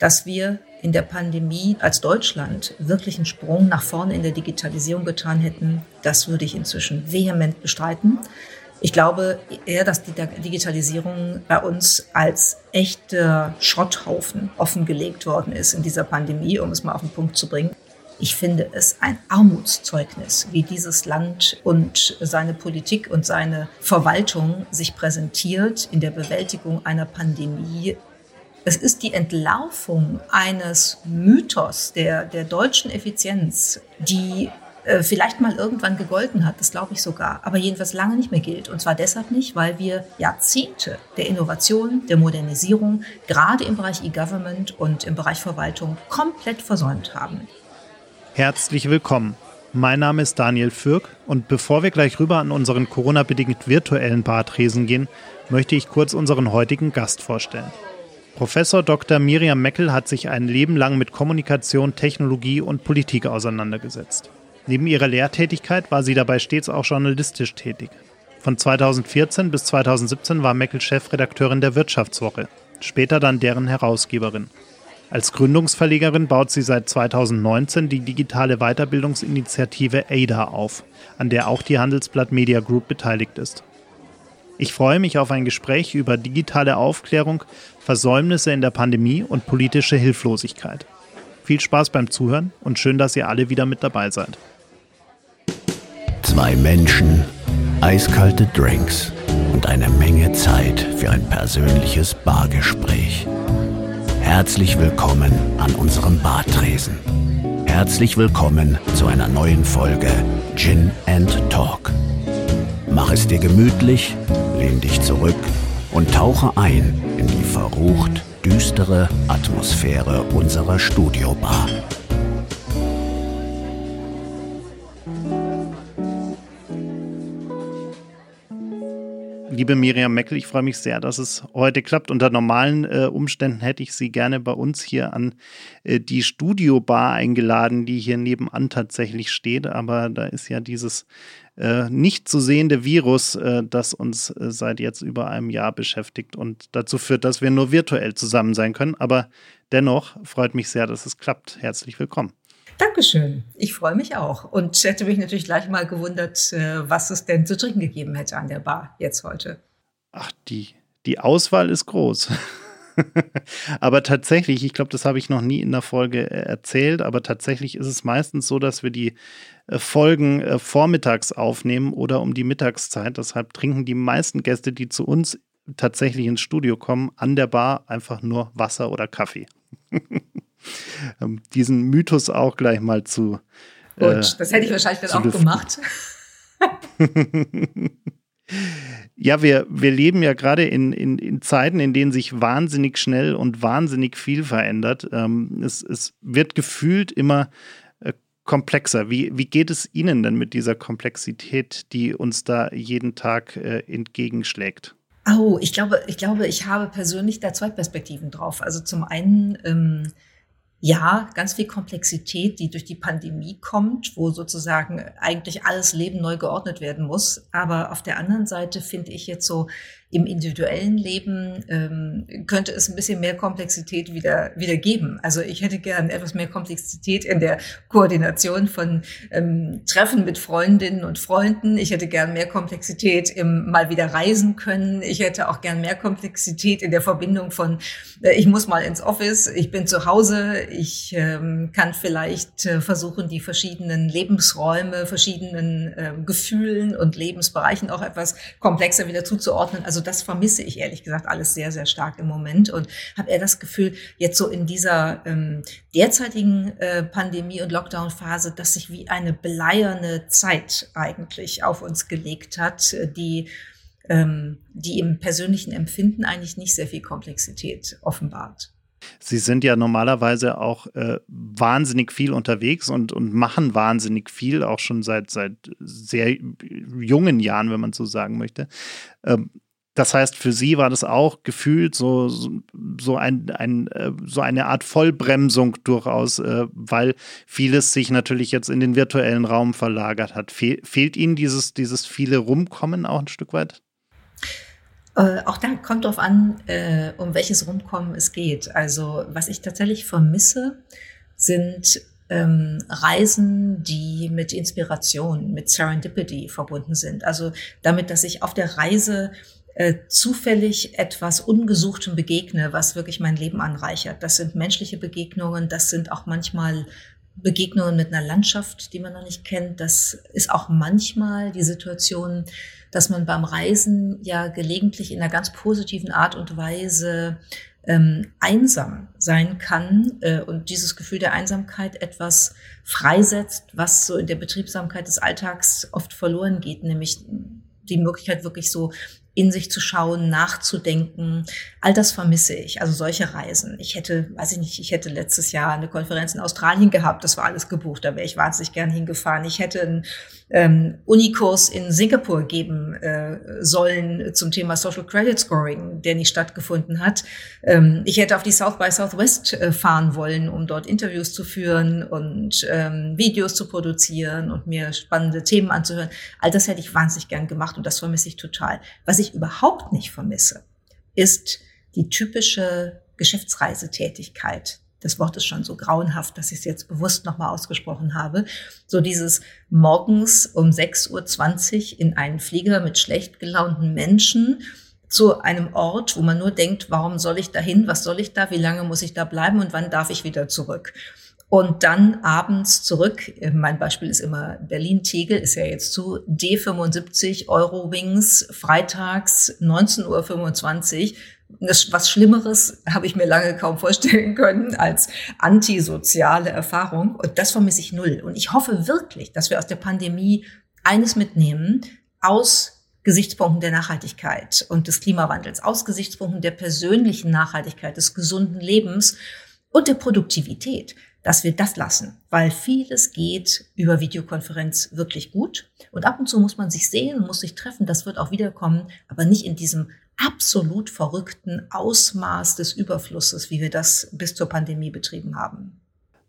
dass wir in der Pandemie als Deutschland wirklich einen Sprung nach vorne in der Digitalisierung getan hätten, das würde ich inzwischen vehement bestreiten. Ich glaube eher, dass die Digitalisierung bei uns als echter Schrotthaufen offengelegt worden ist in dieser Pandemie, um es mal auf den Punkt zu bringen. Ich finde es ein Armutszeugnis, wie dieses Land und seine Politik und seine Verwaltung sich präsentiert in der Bewältigung einer Pandemie. Es ist die Entlarvung eines Mythos der, der deutschen Effizienz, die äh, vielleicht mal irgendwann gegolten hat, das glaube ich sogar, aber jedenfalls lange nicht mehr gilt. Und zwar deshalb nicht, weil wir Jahrzehnte der Innovation, der Modernisierung, gerade im Bereich E-Government und im Bereich Verwaltung komplett versäumt haben. Herzlich willkommen. Mein Name ist Daniel Fürk und bevor wir gleich rüber an unseren Corona-bedingt virtuellen Bartresen gehen, möchte ich kurz unseren heutigen Gast vorstellen. Professor Dr. Miriam Meckel hat sich ein Leben lang mit Kommunikation, Technologie und Politik auseinandergesetzt. Neben ihrer Lehrtätigkeit war sie dabei stets auch journalistisch tätig. Von 2014 bis 2017 war Meckel Chefredakteurin der Wirtschaftswoche, später dann deren Herausgeberin. Als Gründungsverlegerin baut sie seit 2019 die digitale Weiterbildungsinitiative ADA auf, an der auch die Handelsblatt Media Group beteiligt ist. Ich freue mich auf ein Gespräch über digitale Aufklärung, Versäumnisse in der Pandemie und politische Hilflosigkeit. Viel Spaß beim Zuhören und schön, dass ihr alle wieder mit dabei seid. Zwei Menschen, eiskalte Drinks und eine Menge Zeit für ein persönliches Bargespräch. Herzlich willkommen an unserem Bartresen. Herzlich willkommen zu einer neuen Folge Gin and Talk. Mach es dir gemütlich, lehn dich zurück und tauche ein in die verrucht düstere Atmosphäre unserer Studiobar. Liebe Miriam Meckel, ich freue mich sehr, dass es heute klappt. Unter normalen äh, Umständen hätte ich Sie gerne bei uns hier an äh, die Studiobar eingeladen, die hier nebenan tatsächlich steht. Aber da ist ja dieses nicht zu sehende Virus, äh, das uns äh, seit jetzt über einem Jahr beschäftigt und dazu führt, dass wir nur virtuell zusammen sein können. Aber dennoch freut mich sehr, dass es klappt. Herzlich willkommen. Dankeschön. Ich freue mich auch und hätte mich natürlich gleich mal gewundert, äh, was es denn zu trinken gegeben hätte an der Bar jetzt heute. Ach, die, die Auswahl ist groß. aber tatsächlich, ich glaube, das habe ich noch nie in der Folge äh, erzählt, aber tatsächlich ist es meistens so, dass wir die äh, Folgen vormittags aufnehmen oder um die Mittagszeit. Deshalb trinken die meisten Gäste, die zu uns tatsächlich ins Studio kommen, an der Bar einfach nur Wasser oder Kaffee. Ähm, diesen Mythos auch gleich mal zu. Gut, äh, das hätte ich wahrscheinlich dann auch lüften. gemacht. ja, wir, wir leben ja gerade in, in, in Zeiten, in denen sich wahnsinnig schnell und wahnsinnig viel verändert. Ähm, es, es wird gefühlt immer äh, komplexer. Wie, wie geht es Ihnen denn mit dieser Komplexität, die uns da jeden Tag äh, entgegenschlägt? Oh, ich glaube, ich glaube, ich habe persönlich da zwei Perspektiven drauf. Also zum einen ähm, ja, ganz viel Komplexität, die durch die Pandemie kommt, wo sozusagen eigentlich alles Leben neu geordnet werden muss. Aber auf der anderen Seite finde ich jetzt so im individuellen Leben ähm, könnte es ein bisschen mehr Komplexität wieder, wieder geben. Also ich hätte gern etwas mehr Komplexität in der Koordination von ähm, Treffen mit Freundinnen und Freunden. Ich hätte gern mehr Komplexität im mal wieder reisen können. Ich hätte auch gern mehr Komplexität in der Verbindung von, äh, ich muss mal ins Office, ich bin zu Hause, ich ähm, kann vielleicht äh, versuchen, die verschiedenen Lebensräume, verschiedenen äh, Gefühlen und Lebensbereichen auch etwas komplexer wieder zuzuordnen. Also also das vermisse ich ehrlich gesagt alles sehr, sehr stark im Moment und habe eher das Gefühl, jetzt so in dieser ähm, derzeitigen äh, Pandemie- und Lockdown-Phase, dass sich wie eine bleierne Zeit eigentlich auf uns gelegt hat, äh, die ähm, die im persönlichen Empfinden eigentlich nicht sehr viel Komplexität offenbart. Sie sind ja normalerweise auch äh, wahnsinnig viel unterwegs und, und machen wahnsinnig viel, auch schon seit, seit sehr jungen Jahren, wenn man so sagen möchte. Ähm, das heißt, für sie war das auch gefühlt so, so, ein, ein, äh, so eine Art Vollbremsung durchaus, äh, weil vieles sich natürlich jetzt in den virtuellen Raum verlagert hat. Fe fehlt Ihnen dieses, dieses viele Rumkommen auch ein Stück weit? Äh, auch da kommt drauf an, um welches Rumkommen es geht. Also was ich tatsächlich vermisse, sind ähm, Reisen, die mit Inspiration, mit Serendipity verbunden sind. Also damit, dass ich auf der Reise äh, zufällig etwas Ungesuchtem begegne, was wirklich mein Leben anreichert. Das sind menschliche Begegnungen, das sind auch manchmal Begegnungen mit einer Landschaft, die man noch nicht kennt. Das ist auch manchmal die Situation, dass man beim Reisen ja gelegentlich in einer ganz positiven Art und Weise ähm, einsam sein kann äh, und dieses Gefühl der Einsamkeit etwas freisetzt, was so in der Betriebsamkeit des Alltags oft verloren geht, nämlich die Möglichkeit wirklich so in sich zu schauen, nachzudenken. All das vermisse ich. Also solche Reisen. Ich hätte, weiß ich nicht, ich hätte letztes Jahr eine Konferenz in Australien gehabt. Das war alles gebucht. Da wäre ich wahnsinnig gern hingefahren. Ich hätte einen ähm, Unikurs in Singapur geben äh, sollen zum Thema Social Credit Scoring, der nicht stattgefunden hat. Ähm, ich hätte auf die South by Southwest äh, fahren wollen, um dort Interviews zu führen und ähm, Videos zu produzieren und mir spannende Themen anzuhören. All das hätte ich wahnsinnig gern gemacht und das vermisse ich total. Was ich überhaupt nicht vermisse, ist die typische Geschäftsreisetätigkeit das Wort ist schon so grauenhaft, dass ich es jetzt bewusst nochmal ausgesprochen habe. So dieses morgens um 6.20 Uhr in einen Flieger mit schlecht gelaunten Menschen zu einem Ort, wo man nur denkt, warum soll ich dahin, was soll ich da, wie lange muss ich da bleiben und wann darf ich wieder zurück? Und dann abends zurück, mein Beispiel ist immer Berlin-Tegel, ist ja jetzt zu, D75 Eurowings, freitags 19.25 Uhr was Schlimmeres habe ich mir lange kaum vorstellen können als antisoziale Erfahrung. Und das vermisse ich null. Und ich hoffe wirklich, dass wir aus der Pandemie eines mitnehmen, aus Gesichtspunkten der Nachhaltigkeit und des Klimawandels, aus Gesichtspunkten der persönlichen Nachhaltigkeit, des gesunden Lebens und der Produktivität, dass wir das lassen, weil vieles geht über Videokonferenz wirklich gut. Und ab und zu muss man sich sehen, muss sich treffen, das wird auch wiederkommen, aber nicht in diesem absolut verrückten Ausmaß des Überflusses, wie wir das bis zur Pandemie betrieben haben.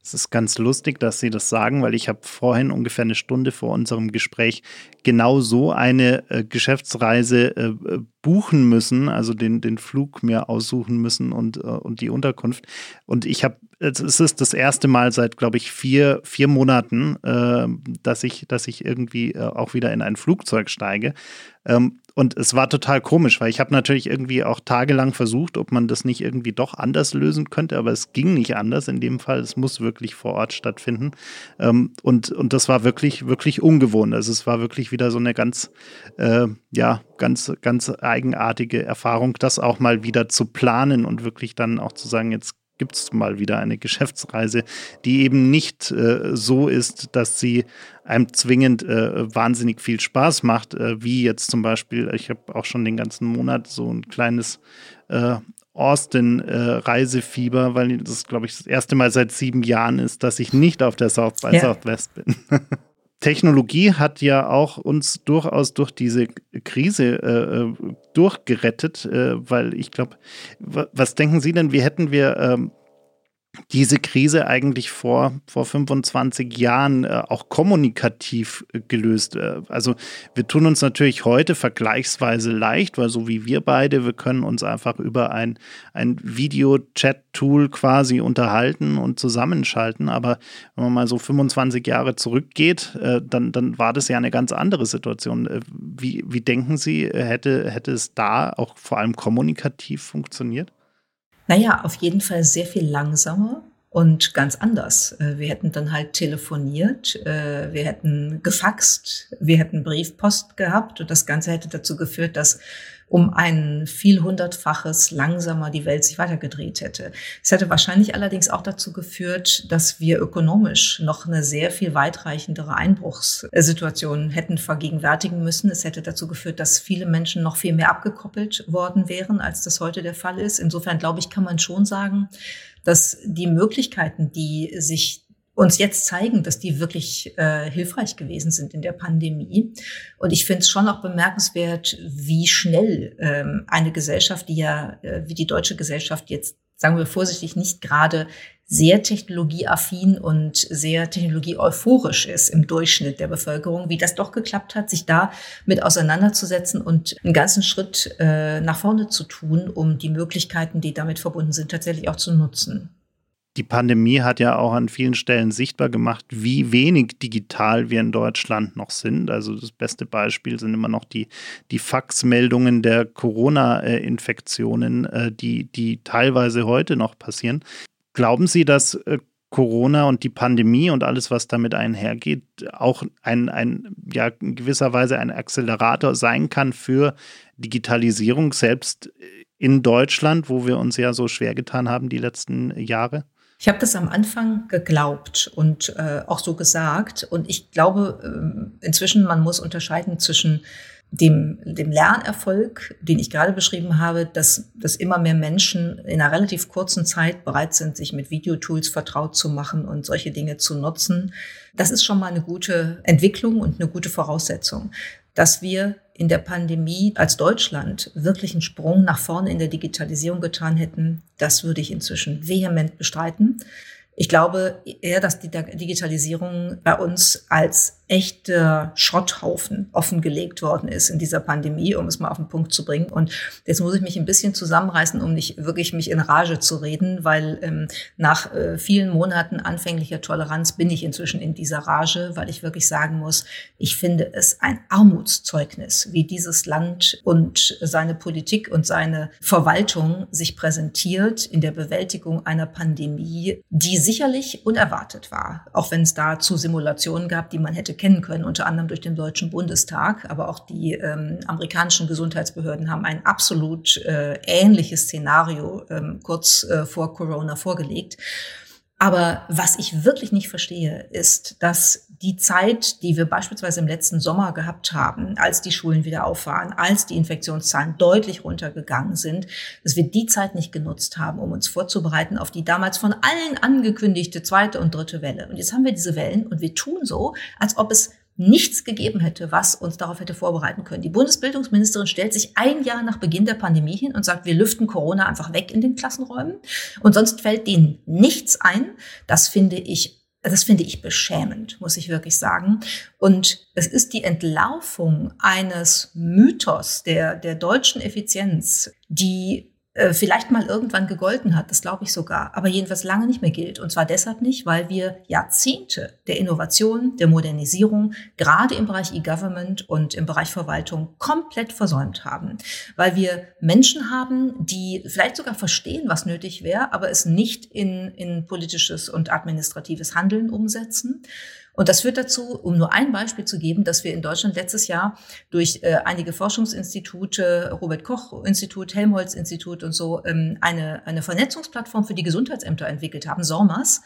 Es ist ganz lustig, dass Sie das sagen, weil ich habe vorhin ungefähr eine Stunde vor unserem Gespräch genau so eine äh, Geschäftsreise äh, buchen müssen, also den, den Flug mir aussuchen müssen und, äh, und die Unterkunft. Und ich habe, es ist das erste Mal seit, glaube ich, vier, vier Monaten, äh, dass, ich, dass ich irgendwie äh, auch wieder in ein Flugzeug steige. Ähm, und es war total komisch, weil ich habe natürlich irgendwie auch tagelang versucht, ob man das nicht irgendwie doch anders lösen könnte, aber es ging nicht anders in dem Fall. Es muss wirklich vor Ort stattfinden. Ähm, und, und das war wirklich, wirklich ungewohnt. Also es war wirklich wieder so eine ganz, äh, ja, ganz, ganz eigenartige Erfahrung, das auch mal wieder zu planen und wirklich dann auch zu sagen, jetzt gibt es mal wieder eine Geschäftsreise, die eben nicht äh, so ist, dass sie einem zwingend äh, wahnsinnig viel Spaß macht, äh, wie jetzt zum Beispiel, ich habe auch schon den ganzen Monat so ein kleines äh, Austin-Reisefieber, weil das, glaube ich, das erste Mal seit sieben Jahren ist, dass ich nicht auf der South by ja. Southwest bin. Technologie hat ja auch uns durchaus durch diese Krise äh, durchgerettet, äh, weil ich glaube, was denken Sie denn, wie hätten wir ähm, diese Krise eigentlich vor, vor 25 Jahren äh, auch kommunikativ äh, gelöst. Äh, also wir tun uns natürlich heute vergleichsweise leicht, weil so wie wir beide, wir können uns einfach über ein, ein Video-Chat-Tool quasi unterhalten und zusammenschalten. Aber wenn man mal so 25 Jahre zurückgeht, äh, dann, dann war das ja eine ganz andere Situation. Äh, wie, wie denken Sie, hätte, hätte es da auch vor allem kommunikativ funktioniert? Naja, auf jeden Fall sehr viel langsamer und ganz anders. Äh, wir hätten dann halt telefoniert, äh, wir hätten gefaxt, wir hätten Briefpost gehabt und das Ganze hätte dazu geführt, dass um ein vielhundertfaches langsamer die Welt sich weitergedreht hätte. Es hätte wahrscheinlich allerdings auch dazu geführt, dass wir ökonomisch noch eine sehr viel weitreichendere Einbruchssituation hätten vergegenwärtigen müssen. Es hätte dazu geführt, dass viele Menschen noch viel mehr abgekoppelt worden wären, als das heute der Fall ist. Insofern glaube ich, kann man schon sagen, dass die Möglichkeiten, die sich uns jetzt zeigen, dass die wirklich äh, hilfreich gewesen sind in der Pandemie. Und ich finde es schon auch bemerkenswert, wie schnell ähm, eine Gesellschaft, die ja äh, wie die deutsche Gesellschaft jetzt sagen wir vorsichtig, nicht gerade sehr technologieaffin und sehr technologieeuphorisch ist im Durchschnitt der Bevölkerung, wie das doch geklappt hat, sich da mit auseinanderzusetzen und einen ganzen Schritt äh, nach vorne zu tun, um die Möglichkeiten, die damit verbunden sind, tatsächlich auch zu nutzen. Die Pandemie hat ja auch an vielen Stellen sichtbar gemacht, wie wenig digital wir in Deutschland noch sind. Also das beste Beispiel sind immer noch die, die Faxmeldungen der Corona-Infektionen, äh, die, die teilweise heute noch passieren. Glauben Sie, dass äh, Corona und die Pandemie und alles, was damit einhergeht, auch ein, ein, ja, in gewisser Weise ein Accelerator sein kann für Digitalisierung, selbst in Deutschland, wo wir uns ja so schwer getan haben die letzten Jahre? Ich habe das am Anfang geglaubt und äh, auch so gesagt. Und ich glaube äh, inzwischen, man muss unterscheiden zwischen dem, dem Lernerfolg, den ich gerade beschrieben habe, dass, dass immer mehr Menschen in einer relativ kurzen Zeit bereit sind, sich mit Videotools vertraut zu machen und solche Dinge zu nutzen. Das ist schon mal eine gute Entwicklung und eine gute Voraussetzung. Dass wir in der Pandemie als Deutschland wirklich einen Sprung nach vorne in der Digitalisierung getan hätten, das würde ich inzwischen vehement bestreiten. Ich glaube eher, dass die Digitalisierung bei uns als echter Schrotthaufen offengelegt worden ist in dieser Pandemie, um es mal auf den Punkt zu bringen. Und jetzt muss ich mich ein bisschen zusammenreißen, um nicht wirklich mich in Rage zu reden, weil ähm, nach äh, vielen Monaten anfänglicher Toleranz bin ich inzwischen in dieser Rage, weil ich wirklich sagen muss, ich finde es ein Armutszeugnis, wie dieses Land und seine Politik und seine Verwaltung sich präsentiert in der Bewältigung einer Pandemie, die sicherlich unerwartet war, auch wenn es da zu Simulationen gab, die man hätte kennen können, unter anderem durch den Deutschen Bundestag. Aber auch die ähm, amerikanischen Gesundheitsbehörden haben ein absolut äh, ähnliches Szenario ähm, kurz äh, vor Corona vorgelegt. Aber was ich wirklich nicht verstehe, ist, dass die Zeit, die wir beispielsweise im letzten Sommer gehabt haben, als die Schulen wieder auf waren, als die Infektionszahlen deutlich runtergegangen sind, dass wir die Zeit nicht genutzt haben, um uns vorzubereiten auf die damals von allen angekündigte zweite und dritte Welle. Und jetzt haben wir diese Wellen und wir tun so, als ob es nichts gegeben hätte, was uns darauf hätte vorbereiten können. Die Bundesbildungsministerin stellt sich ein Jahr nach Beginn der Pandemie hin und sagt, wir lüften Corona einfach weg in den Klassenräumen und sonst fällt denen nichts ein. Das finde ich das finde ich beschämend, muss ich wirklich sagen. Und es ist die Entlaufung eines Mythos der, der deutschen Effizienz, die äh, vielleicht mal irgendwann gegolten hat, das glaube ich sogar, aber jedenfalls lange nicht mehr gilt. Und zwar deshalb nicht, weil wir Jahrzehnte der Innovation, der Modernisierung, gerade im Bereich E-Government und im Bereich Verwaltung komplett versäumt haben. Weil wir Menschen haben, die vielleicht sogar verstehen, was nötig wäre, aber es nicht in, in politisches und administratives Handeln umsetzen. Und das führt dazu, um nur ein Beispiel zu geben, dass wir in Deutschland letztes Jahr durch äh, einige Forschungsinstitute, Robert Koch Institut, Helmholtz Institut und so, ähm, eine, eine Vernetzungsplattform für die Gesundheitsämter entwickelt haben, SORMAS,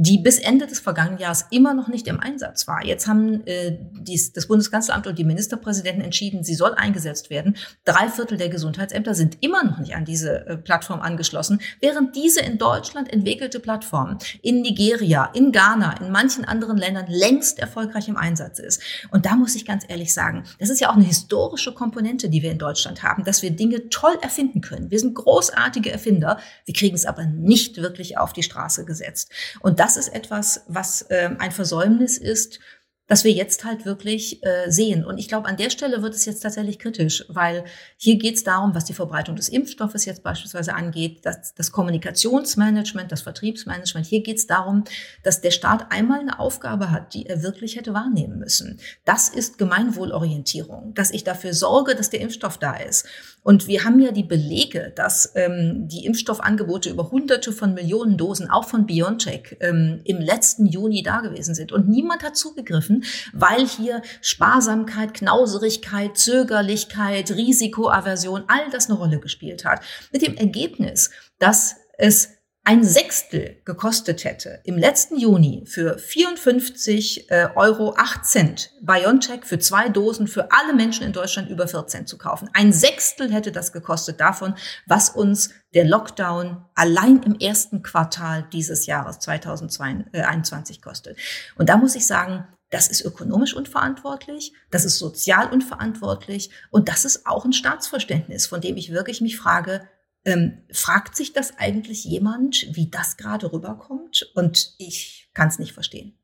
die bis Ende des vergangenen Jahres immer noch nicht im Einsatz war. Jetzt haben äh, dies, das Bundeskanzleramt und die Ministerpräsidenten entschieden, sie soll eingesetzt werden. Drei Viertel der Gesundheitsämter sind immer noch nicht an diese äh, Plattform angeschlossen, während diese in Deutschland entwickelte Plattform in Nigeria, in Ghana, in manchen anderen Ländern längst erfolgreich im Einsatz ist. Und da muss ich ganz ehrlich sagen, das ist ja auch eine historische Komponente, die wir in Deutschland haben, dass wir Dinge toll erfinden können. Wir sind großartige Erfinder, wir kriegen es aber nicht wirklich auf die Straße gesetzt. Und das das ist etwas, was äh, ein Versäumnis ist, das wir jetzt halt wirklich äh, sehen. Und ich glaube, an der Stelle wird es jetzt tatsächlich kritisch, weil hier geht es darum, was die Verbreitung des Impfstoffes jetzt beispielsweise angeht, das, das Kommunikationsmanagement, das Vertriebsmanagement. Hier geht es darum, dass der Staat einmal eine Aufgabe hat, die er wirklich hätte wahrnehmen müssen. Das ist Gemeinwohlorientierung, dass ich dafür sorge, dass der Impfstoff da ist. Und wir haben ja die Belege, dass ähm, die Impfstoffangebote über Hunderte von Millionen Dosen, auch von BioNTech, ähm, im letzten Juni da gewesen sind. Und niemand hat zugegriffen, weil hier Sparsamkeit, Knauserigkeit, Zögerlichkeit, Risikoaversion, all das eine Rolle gespielt hat. Mit dem Ergebnis, dass es ein Sechstel gekostet hätte im letzten Juni für 54 äh, Euro 8 Cent BioNTech für zwei Dosen für alle Menschen in Deutschland über 14 zu kaufen. Ein Sechstel hätte das gekostet davon, was uns der Lockdown allein im ersten Quartal dieses Jahres 2021 kostet. Und da muss ich sagen, das ist ökonomisch unverantwortlich, das ist sozial unverantwortlich und das ist auch ein Staatsverständnis, von dem ich wirklich mich frage, Ähm, fragt sich das eigentlich jemand, wie das gerade rüberkommt? Und ich kann es nicht verstehen.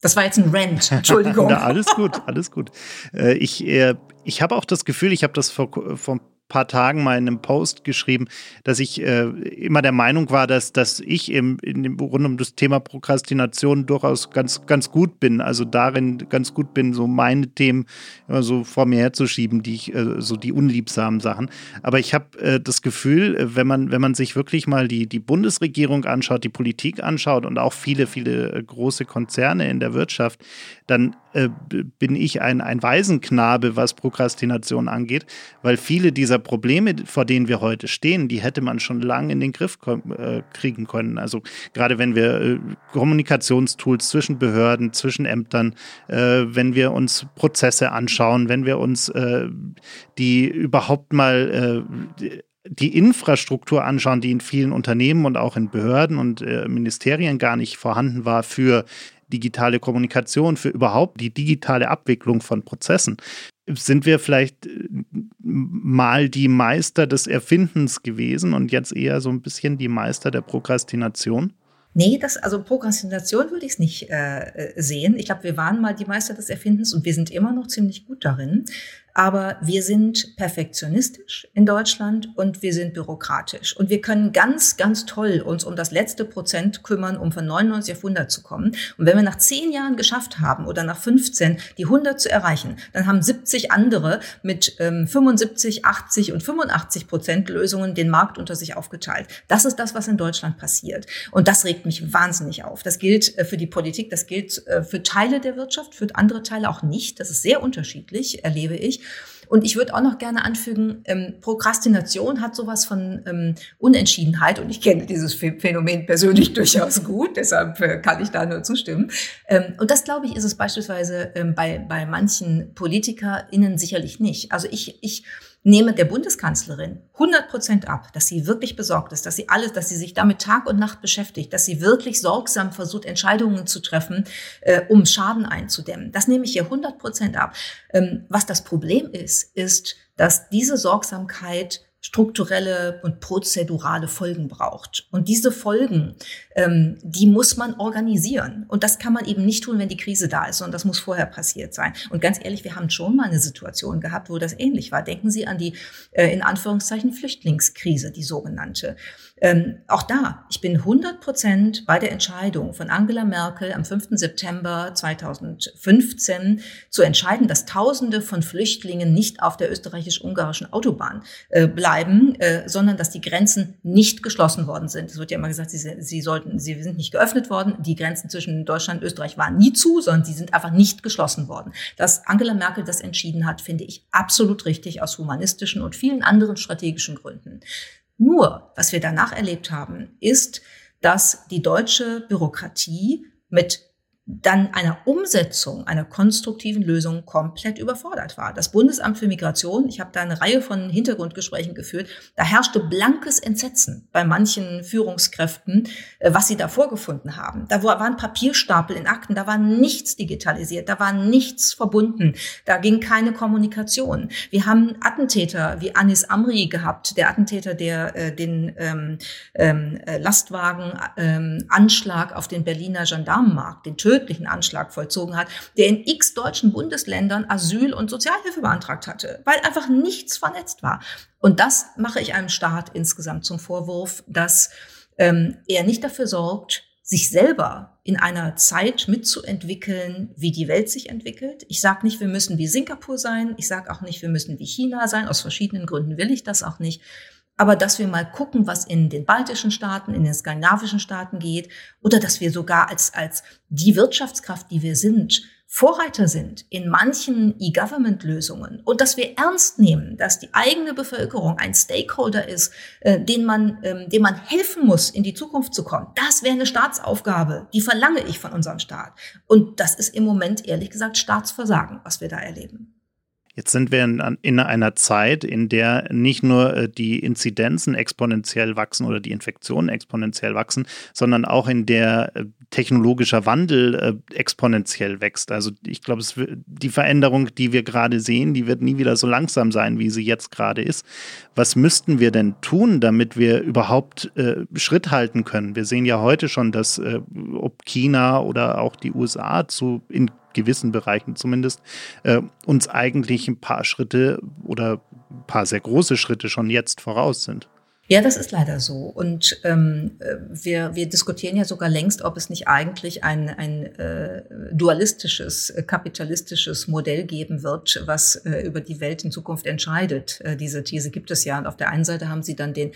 Das war jetzt ein Rant, Entschuldigung. Na, alles gut, alles gut. Äh, ich äh, ich habe auch das Gefühl, ich habe das vor, vor paar Tagen mal in einem Post geschrieben, dass ich äh, immer der Meinung war, dass, dass ich im, in dem, rund um das Thema Prokrastination durchaus ganz, ganz gut bin. Also darin ganz gut bin, so meine Themen immer so vor mir herzuschieben, die ich, äh, so die unliebsamen Sachen. Aber ich habe äh, das Gefühl, wenn man, wenn man sich wirklich mal die, die Bundesregierung anschaut, die Politik anschaut und auch viele, viele äh, große Konzerne in der Wirtschaft, dann äh, bin ich ein, ein Waisenknabe, was Prokrastination angeht, weil viele dieser Probleme, vor denen wir heute stehen, die hätte man schon lange in den Griff äh, kriegen können. Also gerade wenn wir äh, Kommunikationstools zwischen Behörden, zwischen Ämtern, äh, wenn wir uns Prozesse anschauen, wenn wir uns äh, die überhaupt mal äh, die Infrastruktur anschauen, die in vielen Unternehmen und auch in Behörden und Ministerien gar nicht vorhanden war für digitale Kommunikation, für überhaupt die digitale Abwicklung von Prozessen. Sind wir vielleicht äh, mal die Meister des Erfindens gewesen und jetzt eher so ein bisschen die Meister der Prokrastination? Nee, das, also Prokrastination würde ich es nicht äh, sehen. Ich glaube, wir waren mal die Meister des Erfindens und wir sind immer noch ziemlich gut darin. Aber wir sind perfektionistisch in Deutschland und wir sind bürokratisch. Und wir können ganz, ganz toll uns um das letzte Prozent kümmern, um von 99 auf 100 zu kommen. Und wenn wir nach zehn Jahren geschafft haben oder nach 15 die 100 zu erreichen, dann haben 70 andere mit ähm, 75, 80 und 85 Prozent Lösungen den Markt unter sich aufgeteilt. Das ist das, was in Deutschland passiert. Und das regt mich wahnsinnig auf. Das gilt äh, für die Politik, das gilt äh, für Teile der Wirtschaft, für andere Teile auch nicht. Das ist sehr unterschiedlich, erlebe ich. Und ich würde auch noch gerne anfügen, ähm, Prokrastination hat sowas von ähm, Unentschiedenheit und ich kenne dieses Phänomen persönlich durchaus gut, deshalb äh, kann ich da nur zustimmen. Ähm, und das, glaube ich, ist es beispielsweise ähm, bei, bei manchen PolitikerInnen sicherlich nicht. Also ich, ich nehme der Bundeskanzlerin 100 Prozent ab, dass sie wirklich besorgt ist, dass sie alles, dass sie sich damit Tag und Nacht beschäftigt, dass sie wirklich sorgsam versucht, Entscheidungen zu treffen, äh, um Schaden einzudämmen. Das nehme ich ihr 100 Prozent ab. Ähm, was das Problem ist, ist, dass diese Sorgsamkeit strukturelle und prozedurale Folgen braucht. Und diese Folgen, ähm, die muss man organisieren. Und das kann man eben nicht tun, wenn die Krise da ist, sondern das muss vorher passiert sein. Und ganz ehrlich, wir haben schon mal eine Situation gehabt, wo das ähnlich war. Denken Sie an die, äh, in Anführungszeichen, Flüchtlingskrise, die sogenannte. Ähm, auch da, ich bin 100 Prozent bei der Entscheidung von Angela Merkel am 5. September 2015 zu entscheiden, dass Tausende von Flüchtlingen nicht auf der österreichisch-ungarischen Autobahn äh, bleiben, äh, sondern dass die Grenzen nicht geschlossen worden sind. Es wird ja immer gesagt, sie, sie sollten, sie sind nicht geöffnet worden. Die Grenzen zwischen Deutschland und Österreich waren nie zu, sondern sie sind einfach nicht geschlossen worden. Dass Angela Merkel das entschieden hat, finde ich absolut richtig aus humanistischen und vielen anderen strategischen Gründen. Nur, was wir danach erlebt haben, ist, dass die deutsche Bürokratie mit dann einer Umsetzung einer konstruktiven Lösung komplett überfordert war. Das Bundesamt für Migration, ich habe da eine Reihe von Hintergrundgesprächen geführt, da herrschte blankes Entsetzen bei manchen Führungskräften, äh, was sie da vorgefunden haben. Da waren Papierstapel in Akten, da war nichts digitalisiert, da war nichts verbunden, da ging keine Kommunikation. Wir haben Attentäter wie Anis Amri gehabt, der Attentäter, der äh, den ähm, ähm, äh, Lastwagen-Anschlag ähm, auf den Berliner Gendarmenmarkt, den Tödlichen Anschlag vollzogen hat, der in x deutschen Bundesländern Asyl und Sozialhilfe beantragt hatte, weil einfach nichts vernetzt war. Und das mache ich einem Staat insgesamt zum Vorwurf, dass ähm, er nicht dafür sorgt, sich selber in einer Zeit mitzuentwickeln, wie die Welt sich entwickelt. Ich sage nicht, wir müssen wie Singapur sein. Ich sage auch nicht, wir müssen wie China sein. Aus verschiedenen Gründen will ich das auch nicht aber dass wir mal gucken, was in den baltischen Staaten, in den skandinavischen Staaten geht, oder dass wir sogar als, als die Wirtschaftskraft, die wir sind, Vorreiter sind in manchen E-Government-Lösungen und dass wir ernst nehmen, dass die eigene Bevölkerung ein Stakeholder ist, äh, den man, ähm, dem man helfen muss, in die Zukunft zu kommen. Das wäre eine Staatsaufgabe, die verlange ich von unserem Staat. Und das ist im Moment ehrlich gesagt Staatsversagen, was wir da erleben. Jetzt sind wir in, in, einer Zeit, in der nicht nur äh, die Inzidenzen exponentiell wachsen oder die Infektionen exponentiell wachsen, sondern auch in der äh, technologischer Wandel äh, exponentiell wächst. Also ich glaube, die Veränderung, die wir gerade sehen, die wird nie wieder so langsam sein, wie sie jetzt gerade ist. Was müssten wir denn tun, damit wir überhaupt äh, Schritt halten können? Wir sehen ja heute schon, dass äh, ob China oder auch die USA zu in gewissen Bereichen zumindest, äh, uns eigentlich ein paar Schritte oder ein paar sehr große Schritte schon jetzt voraus sind. Ja, das ist leider so. Und ähm, wir, wir diskutieren ja sogar längst, ob es nicht eigentlich ein, ein äh, dualistisches, äh, kapitalistisches Modell geben wird, was äh, über die Welt in Zukunft entscheidet. Äh, diese These gibt es ja. Und auf der einen Seite haben sie dann den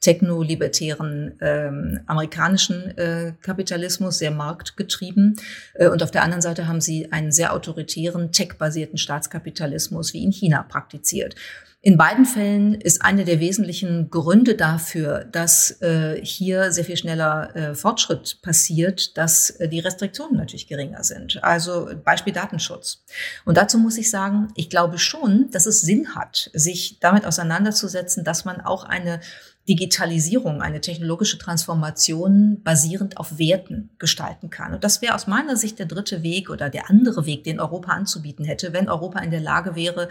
technolibertären ähm, amerikanischen äh, Kapitalismus, sehr marktgetrieben. Äh, und auf der anderen Seite haben sie einen sehr autoritären, tech-basierten Staatskapitalismus wie in China praktiziert. In beiden Fällen ist eine der wesentlichen Gründe dafür, dass äh, hier sehr viel schneller äh, Fortschritt passiert, dass äh, die Restriktionen natürlich geringer sind. Also Beispiel Datenschutz. Und dazu muss ich sagen, ich glaube schon, dass es Sinn hat, sich damit auseinanderzusetzen, dass man auch eine Digitalisierung, eine technologische Transformation basierend auf Werten gestalten kann. Und das wäre aus meiner Sicht der dritte Weg oder der andere Weg, den Europa anzubieten hätte, wenn Europa in der Lage wäre,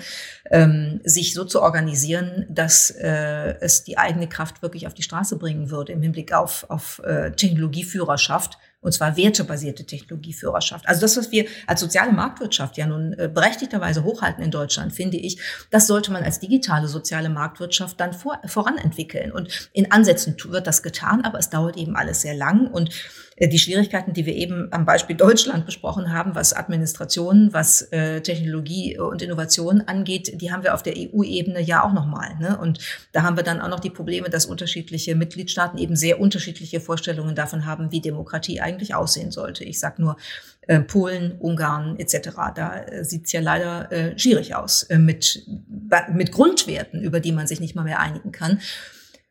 ähm, sich so zu organisieren, dass äh, es die eigene Kraft wirklich auf die Straße bringen würde im Hinblick auf, auf äh, Technologieführerschaft und zwar wertebasierte Technologieführerschaft. Also das, was wir als soziale Marktwirtschaft ja nun äh, berechtigterweise hochhalten in Deutschland, finde ich, das sollte man als digitale soziale Marktwirtschaft dann vor, voranentwickeln. Und in Ansätzen wird das getan, aber es dauert eben alles sehr lang und die Schwierigkeiten, die wir eben am Beispiel Deutschland besprochen haben, was Administration, was äh, Technologie und Innovation angeht, die haben wir auf der EU-Ebene ja auch nochmal. Ne? Und da haben wir dann auch noch die Probleme, dass unterschiedliche Mitgliedstaaten eben sehr unterschiedliche Vorstellungen davon haben, wie Demokratie eigentlich aussehen sollte. Ich sage nur äh, Polen, Ungarn etc. Da äh, sieht's ja leider äh, schwierig aus äh, mit, mit Grundwerten, über die man sich nicht mal mehr einigen kann.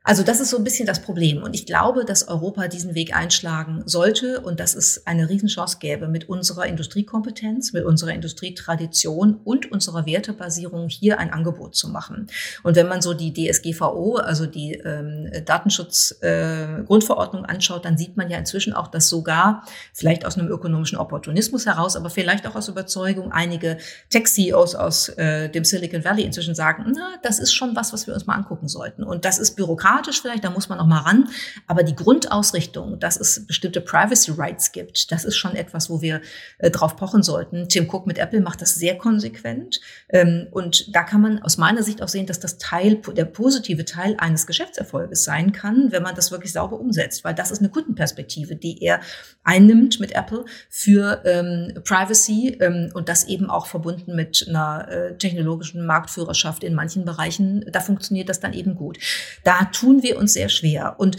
Also das ist so ein bisschen das Problem. Und ich glaube, dass Europa diesen Weg einschlagen sollte und dass es eine Riesenchance gäbe, mit unserer Industriekompetenz, mit unserer Industrietradition und unserer Wertebasierung hier ein Angebot zu machen. Und wenn man so die DSGVO, also die ähm, Datenschutzgrundverordnung äh, anschaut, dann sieht man ja inzwischen auch, dass sogar vielleicht aus einem ökonomischen Opportunismus heraus, aber vielleicht auch aus Überzeugung einige Tech-CEOs aus äh, dem Silicon Valley inzwischen sagen, na, das ist schon was, was wir uns mal angucken sollten. Und das ist bürokratisch bürokratisch vielleicht, da muss man noch mal ran. Aber die Grundausrichtung, dass es bestimmte Privacy Rights gibt, das ist schon etwas, wo wir äh, drauf pochen sollten. Tim Cook mit Apple macht das sehr konsequent. Ähm, und da kann man aus meiner Sicht auch sehen, dass das Teil, der positive Teil eines Geschäftserfolges sein kann, wenn man das wirklich sauber umsetzt. Weil das ist eine Kundenperspektive, die er einnimmt mit Apple für ähm, Privacy ähm, und das eben auch verbunden mit einer äh, technologischen Marktführerschaft in manchen Bereichen. Da funktioniert das dann eben gut. Da tun wir uns sehr schwer. Und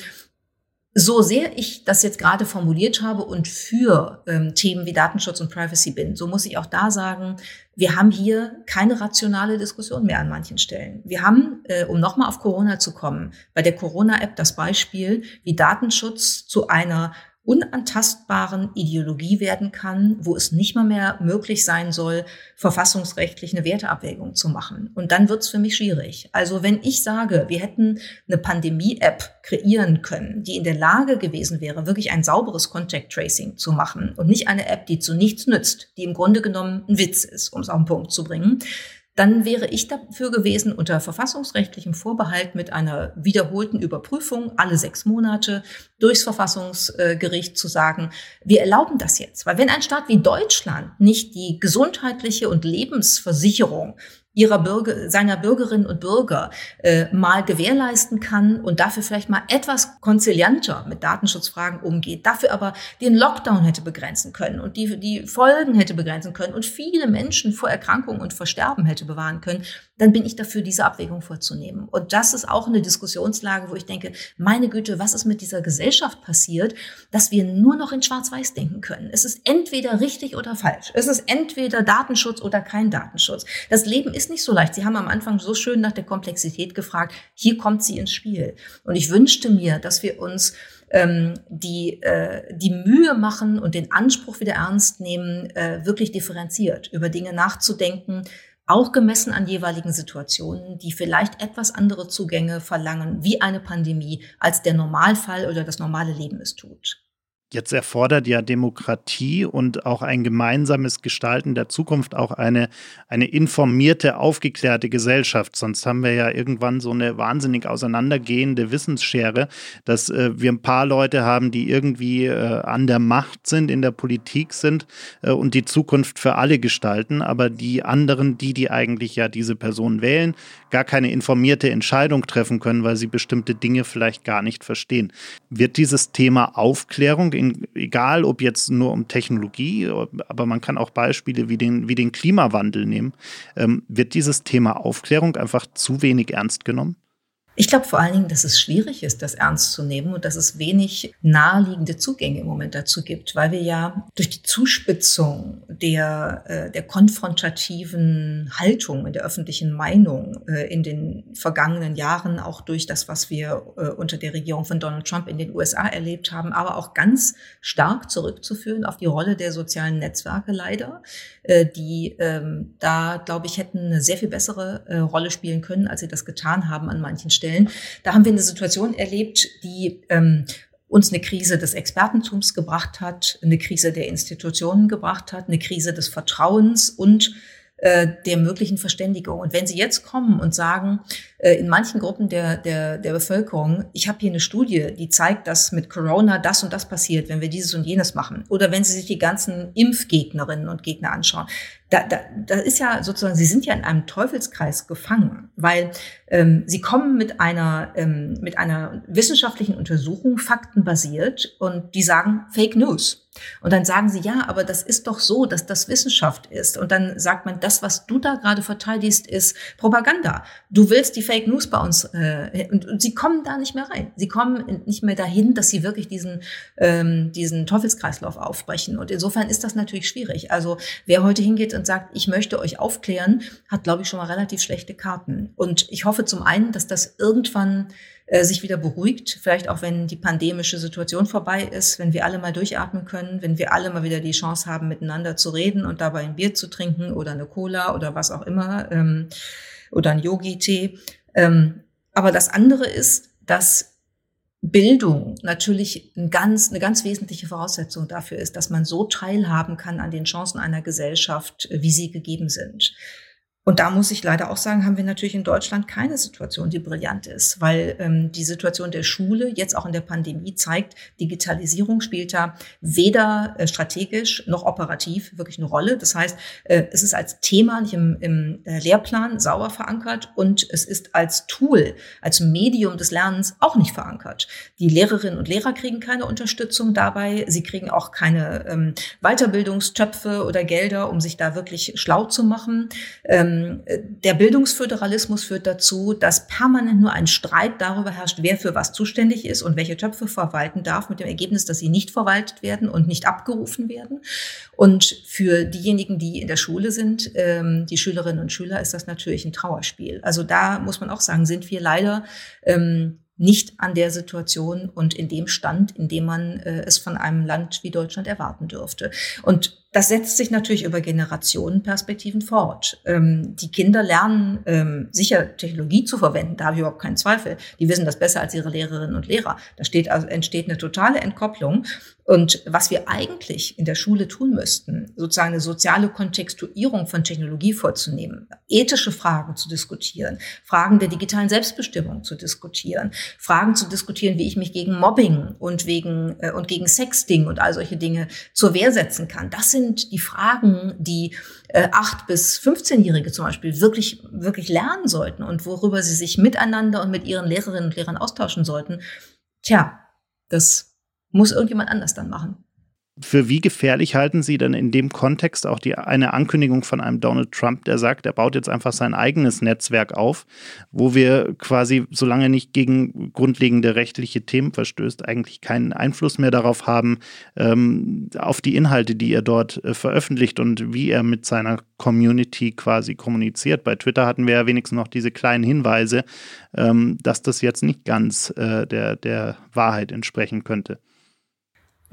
so sehr ich das jetzt gerade formuliert habe und für ähm, Themen wie Datenschutz und Privacy bin, so muss ich auch da sagen, wir haben hier keine rationale Diskussion mehr an manchen Stellen. Wir haben, äh, um nochmal auf Corona zu kommen, bei der Corona-App das Beispiel, wie Datenschutz zu einer unantastbaren Ideologie werden kann, wo es nicht mal mehr möglich sein soll, verfassungsrechtlich eine Werteabwägung zu machen. Und dann wird es für mich schwierig. Also wenn ich sage, wir hätten eine Pandemie-App kreieren können, die in der Lage gewesen wäre, wirklich ein sauberes Contact Tracing zu machen und nicht eine App, die zu nichts nützt, die im Grunde genommen ein Witz ist, um es auf den Punkt zu bringen, dann wäre ich dafür gewesen, unter verfassungsrechtlichem Vorbehalt mit einer wiederholten Überprüfung alle sechs Monate durchs Verfassungsgericht zu sagen, wir erlauben das jetzt. Weil wenn ein Staat wie Deutschland nicht die gesundheitliche und Lebensversicherung ihrer Bürger, seiner Bürgerinnen und Bürger äh, mal gewährleisten kann und dafür vielleicht mal etwas konzilianter mit Datenschutzfragen umgeht, dafür aber den Lockdown hätte begrenzen können und die, die Folgen hätte begrenzen können und viele Menschen vor Erkrankungen und Versterben hätte bewahren können, dann bin ich dafür, diese Abwägung vorzunehmen. Und das ist auch eine Diskussionslage, wo ich denke, meine Güte, was ist mit dieser Gesellschaft passiert, dass wir nur noch in Schwarz-Weiß denken können. Es ist entweder richtig oder falsch. Es ist entweder Datenschutz oder kein Datenschutz. Das Leben ist nicht so leicht. Sie haben am Anfang so schön nach der Komplexität gefragt. Hier kommt sie ins Spiel. Und ich wünschte mir, dass wir uns ähm, die, äh, die Mühe machen und den Anspruch wieder ernst nehmen, äh, wirklich differenziert über Dinge nachzudenken, auch gemessen an jeweiligen Situationen, die vielleicht etwas andere Zugänge verlangen, wie eine Pandemie, als der Normalfall oder das normale Leben es tut. Jetzt erfordert ja Demokratie und auch ein gemeinsames Gestalten der Zukunft auch eine, eine informierte, aufgeklärte Gesellschaft. Sonst haben wir ja irgendwann so eine wahnsinnig auseinandergehende Wissensschere, dass äh, wir ein paar Leute haben, die irgendwie äh, an der Macht sind, in der Politik sind äh, und die Zukunft für alle gestalten, aber die anderen, die, die eigentlich ja diese Person wählen, gar keine informierte Entscheidung treffen können, weil sie bestimmte Dinge vielleicht gar nicht verstehen. Wird dieses Thema Aufklärung egal ob jetzt nur um Technologie, aber man kann auch Beispiele wie den, wie den Klimawandel nehmen, ähm, wird dieses Thema Aufklärung einfach zu wenig ernst genommen? Ich glaube vor allen Dingen, dass es schwierig ist, das ernst zu nehmen und dass es wenig naheliegende Zugänge im Moment dazu gibt, weil wir ja durch die Zuspitzung der, äh, der konfrontativen Haltung in der öffentlichen Meinung äh, in den vergangenen Jahren, auch durch das, was wir äh, unter der Regierung von Donald Trump in den USA erlebt haben, aber auch ganz stark zurückzuführen auf die Rolle der sozialen Netzwerke leider, äh, die ähm, da, glaube ich, hätten eine sehr viel bessere äh, Rolle spielen können, als sie das getan haben an manchen Stellen stellen. Da haben wir eine Situation erlebt, die ähm, uns eine Krise des Expertentums gebracht hat, eine Krise der Institutionen gebracht hat, eine Krise des Vertrauens und äh, der möglichen Verständigung. Und wenn Sie jetzt kommen und sagen, äh, in manchen Gruppen der, der, der Bevölkerung, ich habe hier eine Studie, die zeigt, dass mit Corona das und das passiert, wenn wir dieses und jenes machen. Oder wenn Sie sich die ganzen Impfgegnerinnen und Gegner anschauen. Da, da, da ist ja sozusagen, Sie sind ja in einem Teufelskreis gefangen, weil ähm, Sie kommen mit einer, ähm, mit einer wissenschaftlichen Untersuchung, faktenbasiert, und die sagen Fake News. Und dann sagen sie, ja, aber das ist doch so, dass das Wissenschaft ist. Und dann sagt man, das, was du da gerade verteidigst, ist Propaganda. Du willst die Fake News bei uns äh, und, und, sie kommen da nicht mehr rein. Sie kommen nicht mehr dahin, dass sie wirklich diesen ähm, diesen Teufelskreislauf aufbrechen. Und insofern ist das natürlich schwierig. Also wer heute hingeht und sagt, ich möchte euch aufklären, hat glaube ich schon mal relativ schlechte Karten. Und ich hoffe zum einen, dass das irgendwann sich wieder beruhigt, vielleicht auch wenn die pandemische Situation vorbei ist, wenn wir alle mal durchatmen können, wenn wir alle mal wieder die Chance haben, miteinander zu reden und dabei ein Bier zu trinken oder eine Cola oder was auch immer ähm, oder ein Yogi-Tee. Ähm, aber das andere ist, dass Bildung natürlich ein ganz, eine ganz wesentliche Voraussetzung dafür ist, dass man so teilhaben kann an den Chancen einer Gesellschaft, wie sie gegeben sind. Und da muss ich leider auch sagen, haben wir natürlich in Deutschland keine Situation, die brillant ist, weil ähm, die Situation der Schule jetzt auch in der Pandemie zeigt, Digitalisierung spielt da weder äh, strategisch noch operativ wirklich eine Rolle. Das heißt, äh, es ist als Thema nicht im, im äh, Lehrplan sauber verankert und es ist als Tool, als Medium des Lernens auch nicht verankert. Die Lehrerinnen und Lehrer kriegen keine Unterstützung dabei. Sie kriegen auch keine ähm, Weiterbildungstöpfe oder Gelder, um sich da wirklich schlau zu machen. Ähm, ähm, der Bildungsföderalismus führt dazu, dass permanent nur ein Streit darüber herrscht, wer für was zuständig ist und welche Töpfe verwalten darf, mit dem Ergebnis, dass sie nicht verwaltet werden und nicht abgerufen werden. Und für diejenigen, die in der Schule sind, ähm, die Schülerinnen und Schüler, ist das natürlich ein Trauerspiel. Also da muss man auch sagen, sind wir leider ähm, nicht an der Situation und in dem Stand, in dem man äh, es von einem Land wie Deutschland erwarten dürfte. Und das setzt sich natürlich über Generationenperspektiven fort. Ähm, die Kinder lernen ähm, sicher Technologie zu verwenden, da habe ich überhaupt keinen Zweifel. Die wissen das besser als ihre Lehrerinnen und Lehrer. Da steht, also, entsteht eine totale Entkopplung. Und was wir eigentlich in der Schule tun müssten, sozusagen eine soziale Kontextuierung von Technologie vorzunehmen, ethische Fragen zu diskutieren, Fragen der digitalen Selbstbestimmung zu diskutieren, Fragen zu diskutieren, wie ich mich gegen Mobbing und wegen äh, und gegen Sexting und all solche Dinge zur Wehr setzen kann. Das sind die Fragen, die äh, 8- bis 15-Jährige zum Beispiel wirklich, wirklich lernen sollten und worüber sie sich miteinander und mit ihren Lehrerinnen und Lehrern austauschen sollten. Tja, das muss irgendjemand anders dann machen. Für wie gefährlich halten Sie denn in dem Kontext auch die, eine Ankündigung von einem Donald Trump, der sagt, er baut jetzt einfach sein eigenes Netzwerk auf, wo wir quasi, solange nicht gegen grundlegende rechtliche Themen verstößt, eigentlich keinen Einfluss mehr darauf haben, ähm, auf die Inhalte, die er dort äh, veröffentlicht und wie er mit seiner Community quasi kommuniziert. Bei Twitter hatten wir ja wenigstens noch diese kleinen Hinweise, ähm, dass das jetzt nicht ganz äh, der, der Wahrheit entsprechen könnte.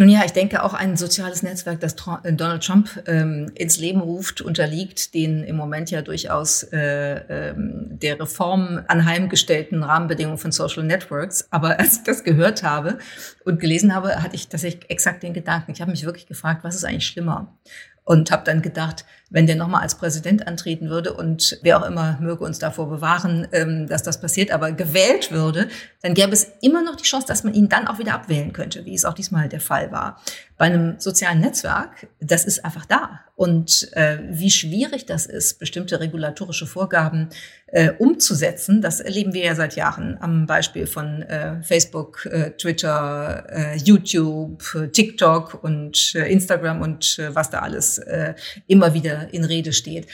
Nun ja, ich denke auch ein soziales Netzwerk, das äh, Donald Trump ähm, ins Leben ruft, unterliegt den im Moment ja durchaus äh, ähm, der Reform anheimgestellten Rahmenbedingungen von Social Networks. Aber als ich das gehört habe und gelesen habe, hatte ich tatsächlich exakt den Gedanken. Ich habe mich wirklich gefragt, was ist eigentlich schlimmer? Und habe dann gedacht, wenn der nochmal als Präsident antreten würde und wer auch immer möge uns davor bewahren, ähm, dass das passiert, aber gewählt würde, dann gäbe es immer noch die Chance, dass man ihn dann auch wieder abwählen könnte, wie es auch diesmal der Fall war. Bei einem sozialen Netzwerk, das ist einfach da. Und äh, wie schwierig das ist, bestimmte regulatorische Vorgaben äh, umzusetzen, das erleben wir ja seit Jahren am Beispiel von äh, Facebook, äh, Twitter, äh, YouTube, TikTok und äh, Instagram und äh, was da alles äh, immer wieder in Rede steht.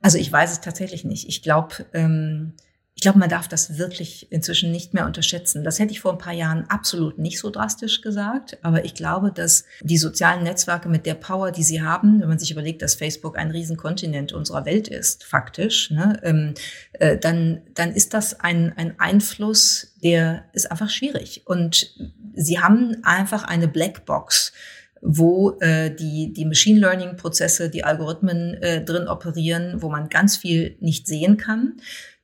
Also ich weiß es tatsächlich nicht. Ich glaube, ähm, ich glaube, man darf das wirklich inzwischen nicht mehr unterschätzen. Das hätte ich vor ein paar Jahren absolut nicht so drastisch gesagt. Aber ich glaube, dass die sozialen Netzwerke mit der Power, die sie haben, wenn man sich überlegt, dass Facebook ein Riesenkontinent unserer Welt ist, faktisch, ne, ähm, äh, dann, dann ist das ein, ein Einfluss, der ist einfach schwierig. Und sie haben einfach eine Blackbox wo äh, die, die Machine Learning-Prozesse, die Algorithmen äh, drin operieren, wo man ganz viel nicht sehen kann.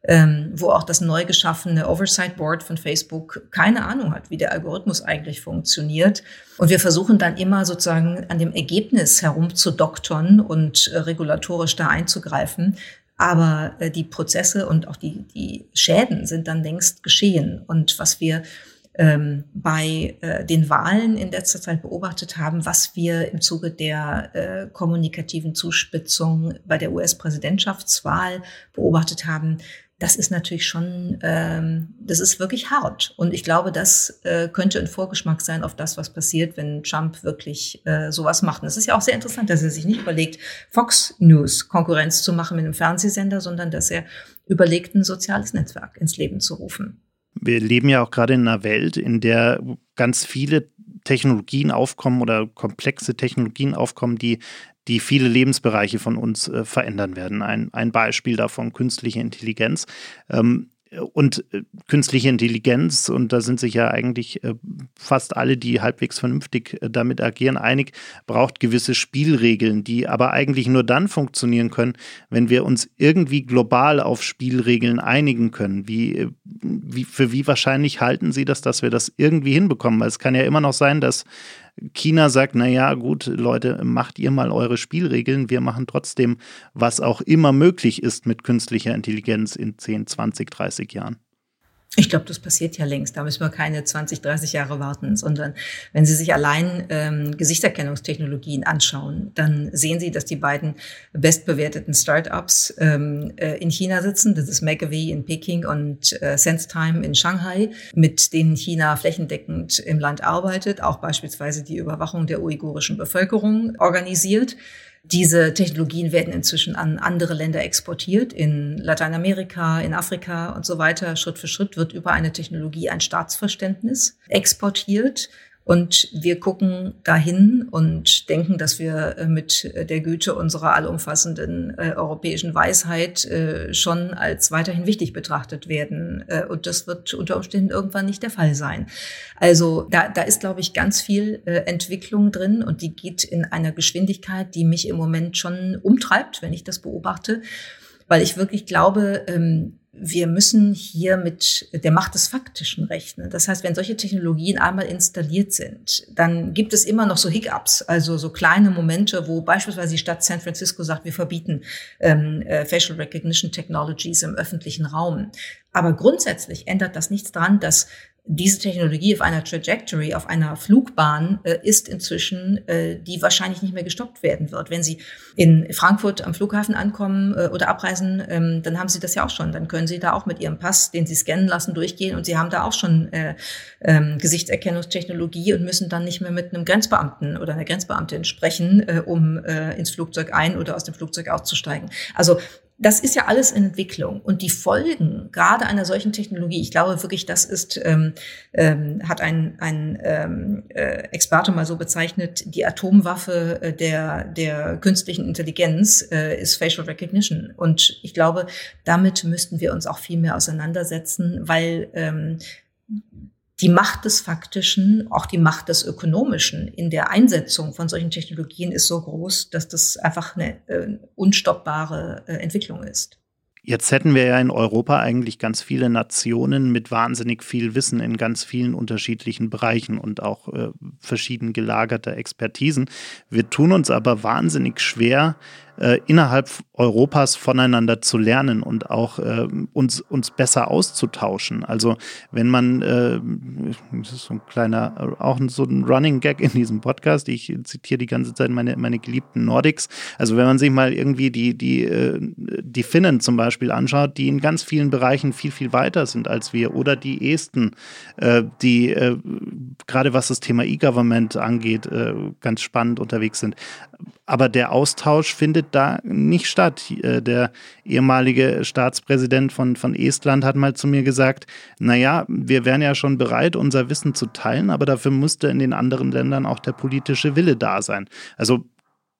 Ähm, wo auch das neu geschaffene Oversight Board von Facebook keine Ahnung hat, wie der Algorithmus eigentlich funktioniert. Und wir versuchen dann immer sozusagen an dem Ergebnis herumzudoktern und äh, regulatorisch da einzugreifen. Aber äh, die Prozesse und auch die, die Schäden sind dann längst geschehen. Und was wir ähm, bei äh, den Wahlen in letzter Zeit beobachtet haben, was wir im Zuge der äh, kommunikativen Zuspitzung bei der US-Präsidentschaftswahl beobachtet haben, das ist natürlich schon, ähm, das ist wirklich hart. Und ich glaube, das äh, könnte ein Vorgeschmack sein auf das, was passiert, wenn Trump wirklich äh, sowas macht. Und es ist ja auch sehr interessant, dass er sich nicht überlegt, Fox News Konkurrenz zu machen mit einem Fernsehsender, sondern dass er überlegt, ein soziales Netzwerk ins Leben zu rufen. Wir leben ja auch gerade in einer Welt, in der ganz viele Technologien aufkommen oder komplexe Technologien aufkommen, die, die viele Lebensbereiche von uns äh, verändern werden. Ein, ein Beispiel davon künstliche Intelligenz. Ähm, und äh, künstliche Intelligenz, und da sind sich ja eigentlich äh, fast alle, die halbwegs vernünftig äh, damit agieren, einig, braucht gewisse Spielregeln, die aber eigentlich nur dann funktionieren können, wenn wir uns irgendwie global auf Spielregeln einigen können. Wie, wie, für wie wahrscheinlich halten Sie das, dass wir das irgendwie hinbekommen? Weil es kann ja immer noch sein, dass China sagt, na ja, gut, Leute, macht ihr mal eure Spielregeln. Wir machen trotzdem, was auch immer möglich ist mit künstlicher Intelligenz in 10, 20, 30 Jahren. Ich glaube, das passiert ja längst. Da müssen wir keine 20, 30 Jahre warten, sondern wenn Sie sich allein ähm, Gesichtserkennungstechnologien anschauen, dann sehen Sie, dass die beiden bestbewerteten Startups ähm, äh, in China sitzen. Das ist Megavii in Peking und äh, SenseTime in Shanghai, mit denen China flächendeckend im Land arbeitet, auch beispielsweise die Überwachung der uigurischen Bevölkerung organisiert. Diese Technologien werden inzwischen an andere Länder exportiert, in Lateinamerika, in Afrika und so weiter. Schritt für Schritt wird über eine Technologie ein Staatsverständnis exportiert. Und wir gucken dahin und denken, dass wir äh, mit der Güte unserer allumfassenden äh, europäischen Weisheit äh, schon als weiterhin wichtig betrachtet werden. Äh, und das wird unter Umständen irgendwann nicht der Fall sein. Also da, da ist, glaube ich, ganz viel äh, Entwicklung drin und die geht in einer Geschwindigkeit, die mich im Moment schon umtreibt, wenn ich das beobachte weil ich wirklich glaube, ähm, wir müssen hier mit der Macht des Faktischen rechnen. Das heißt, wenn solche Technologien einmal installiert sind, dann gibt es immer noch so Hiccups, also so kleine Momente, wo beispielsweise die Stadt San Francisco sagt, wir verbieten ähm, äh, Facial Recognition Technologies im öffentlichen Raum. Aber grundsätzlich ändert das nichts daran, dass diese Technologie auf einer Trajectory, auf einer Flugbahn äh, ist inzwischen, äh, die wahrscheinlich nicht mehr gestoppt werden wird. Wenn Sie in Frankfurt am Flughafen ankommen äh, oder abreisen, ähm, dann haben Sie das ja auch schon. Dann können Sie da auch mit Ihrem Pass, den Sie scannen lassen, durchgehen und Sie haben da auch schon äh, ähm, Gesichtserkennungstechnologie und müssen dann nicht mehr mit einem Grenzbeamten oder einer Grenzbeamtin sprechen, äh, um äh, ins Flugzeug ein oder aus dem Flugzeug auszusteigen. Also das ist ja alles in Entwicklung und die Folgen gerade einer solchen Technologie, ich glaube wirklich, das ist, ähm, ähm, hat ein, ein ähm, äh, Experte mal so bezeichnet, die Atomwaffe äh, der, der künstlichen Intelligenz äh, ist Facial Recognition. Und ich glaube, damit müssten wir uns auch viel mehr auseinandersetzen, weil ähm, die Macht des Faktischen, auch die Macht des Ökonomischen in der Einsetzung von solchen Technologien ist so groß, dass das einfach eine äh, unstoppbare äh, Entwicklung ist. Jetzt hätten wir ja in Europa eigentlich ganz viele Nationen mit wahnsinnig viel Wissen in ganz vielen unterschiedlichen Bereichen und auch äh, verschieden gelagerter Expertisen. Wir tun uns aber wahnsinnig schwer, äh, innerhalb Europas voneinander zu lernen und auch äh, uns, uns besser auszutauschen. Also wenn man, äh, das ist so ein kleiner, auch so ein Running Gag in diesem Podcast, ich zitiere die ganze Zeit meine, meine geliebten Nordics. Also wenn man sich mal irgendwie die, die, äh, die Finnen zum Beispiel anschaut, die in ganz vielen Bereichen viel, viel weiter sind als wir oder die Esten, äh, die gerade was das Thema E-Government angeht, ganz spannend unterwegs sind. Aber der Austausch findet da nicht statt. Äh, der ehemalige Staatspräsident von, von Estland hat mal zu mir gesagt, naja, wir wären ja schon bereit, unser Wissen zu teilen, aber dafür müsste in den anderen Ländern auch der politische Wille da sein. Also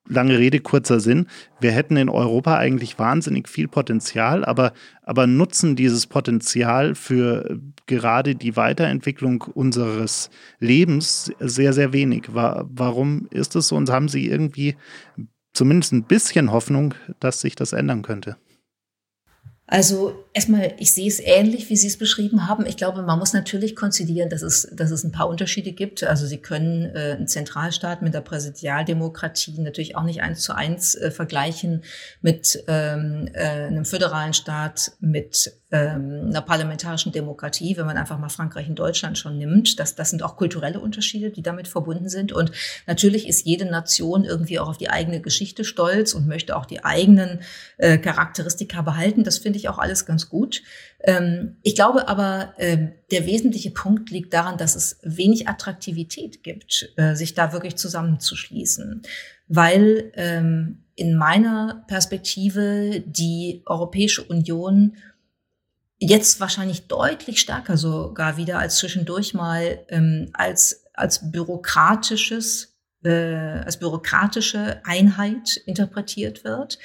lange Rede, kurzer Sinn. Wir hätten in Europa eigentlich wahnsinnig viel Potenzial, aber, aber nutzen dieses Potenzial für gerade die Weiterentwicklung unseres Lebens sehr, sehr wenig. Warum ist es so und haben Sie irgendwie zumindest ein bisschen Hoffnung, dass sich das ändern könnte? Also erstmal, ich sehe es ähnlich, wie Sie es beschrieben haben. Ich glaube, man muss natürlich konzidieren, dass es, dass es ein paar Unterschiede gibt. Also Sie können äh, einen Zentralstaat mit der Präsidialdemokratie natürlich auch nicht eins zu eins äh, vergleichen mit ähm, äh, einem föderalen Staat mit ähm, einer parlamentarischen Demokratie, wenn man einfach mal Frankreich und Deutschland schon nimmt. Das, das sind auch kulturelle Unterschiede, die damit verbunden sind. Und natürlich ist jede Nation irgendwie auch auf die eigene Geschichte stolz und möchte auch die eigenen äh, Charakteristika behalten. Das finde ich auch alles ganz gut. Ähm, ich glaube aber, äh, der wesentliche Punkt liegt daran, dass es wenig Attraktivität gibt, äh, sich da wirklich zusammenzuschließen. Weil ähm, in meiner Perspektive die Europäische Union jetzt wahrscheinlich deutlich stärker sogar wieder als zwischendurch mal ähm, als, als bürokratisches, äh, als bürokratische Einheit interpretiert wird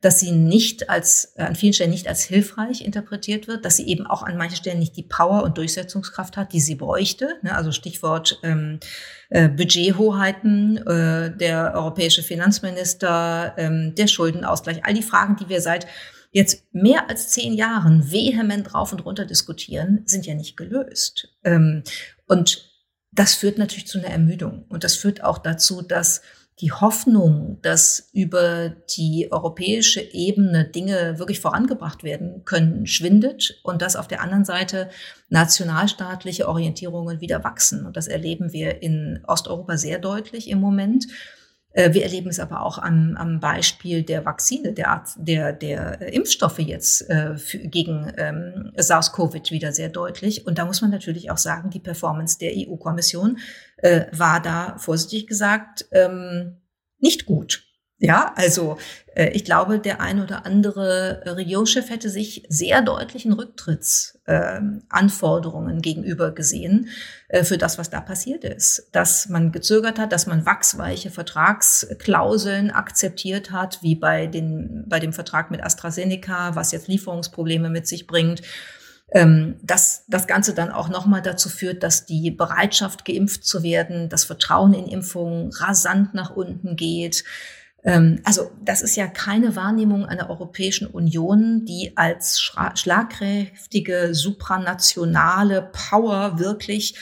dass sie nicht als, äh, an vielen Stellen nicht als hilfreich interpretiert wird, dass sie eben auch an manchen Stellen nicht die Power und Durchsetzungskraft hat, die sie bräuchte. Ne? Also Stichwort ähm, äh, Budgethoheiten, äh, der europäische Finanzminister, ähm, der Schuldenausgleich, all die Fragen, die wir seit jetzt mehr als zehn Jahren vehement drauf und runter diskutieren, sind ja nicht gelöst. Ähm, und das führt natürlich zu einer Ermüdung. Und das führt auch dazu, dass die Hoffnung, dass über die europäische Ebene Dinge wirklich vorangebracht werden können, schwindet und dass auf der anderen Seite nationalstaatliche Orientierungen wieder wachsen. Und das erleben wir in Osteuropa sehr deutlich im Moment. Äh, wir erleben es aber auch am, am Beispiel der Vakzine, der, der, der Impfstoffe jetzt äh, für, gegen ähm, SARS-CoV wieder sehr deutlich. Und da muss man natürlich auch sagen, die Performance der EU-Kommission äh, war da, vorsichtig gesagt, ähm, nicht gut. Ja, also äh, ich glaube, der ein oder andere Regierungschef hätte sich sehr deutlichen Rücktrittsanforderungen äh, gegenüber gesehen äh, für das, was da passiert ist. Dass man gezögert hat, dass man wachsweiche Vertragsklauseln akzeptiert hat, wie bei, den, bei dem Vertrag mit AstraZeneca, was jetzt Lieferungsprobleme mit sich bringt ähm, dass das Ganze dann auch nochmal dazu führt, dass die Bereitschaft, geimpft zu werden, das Vertrauen in Impfungen rasant nach unten geht. Ähm, also das ist ja keine Wahrnehmung einer Europäischen Union, die als schlagkräftige, supranationale Power wirklich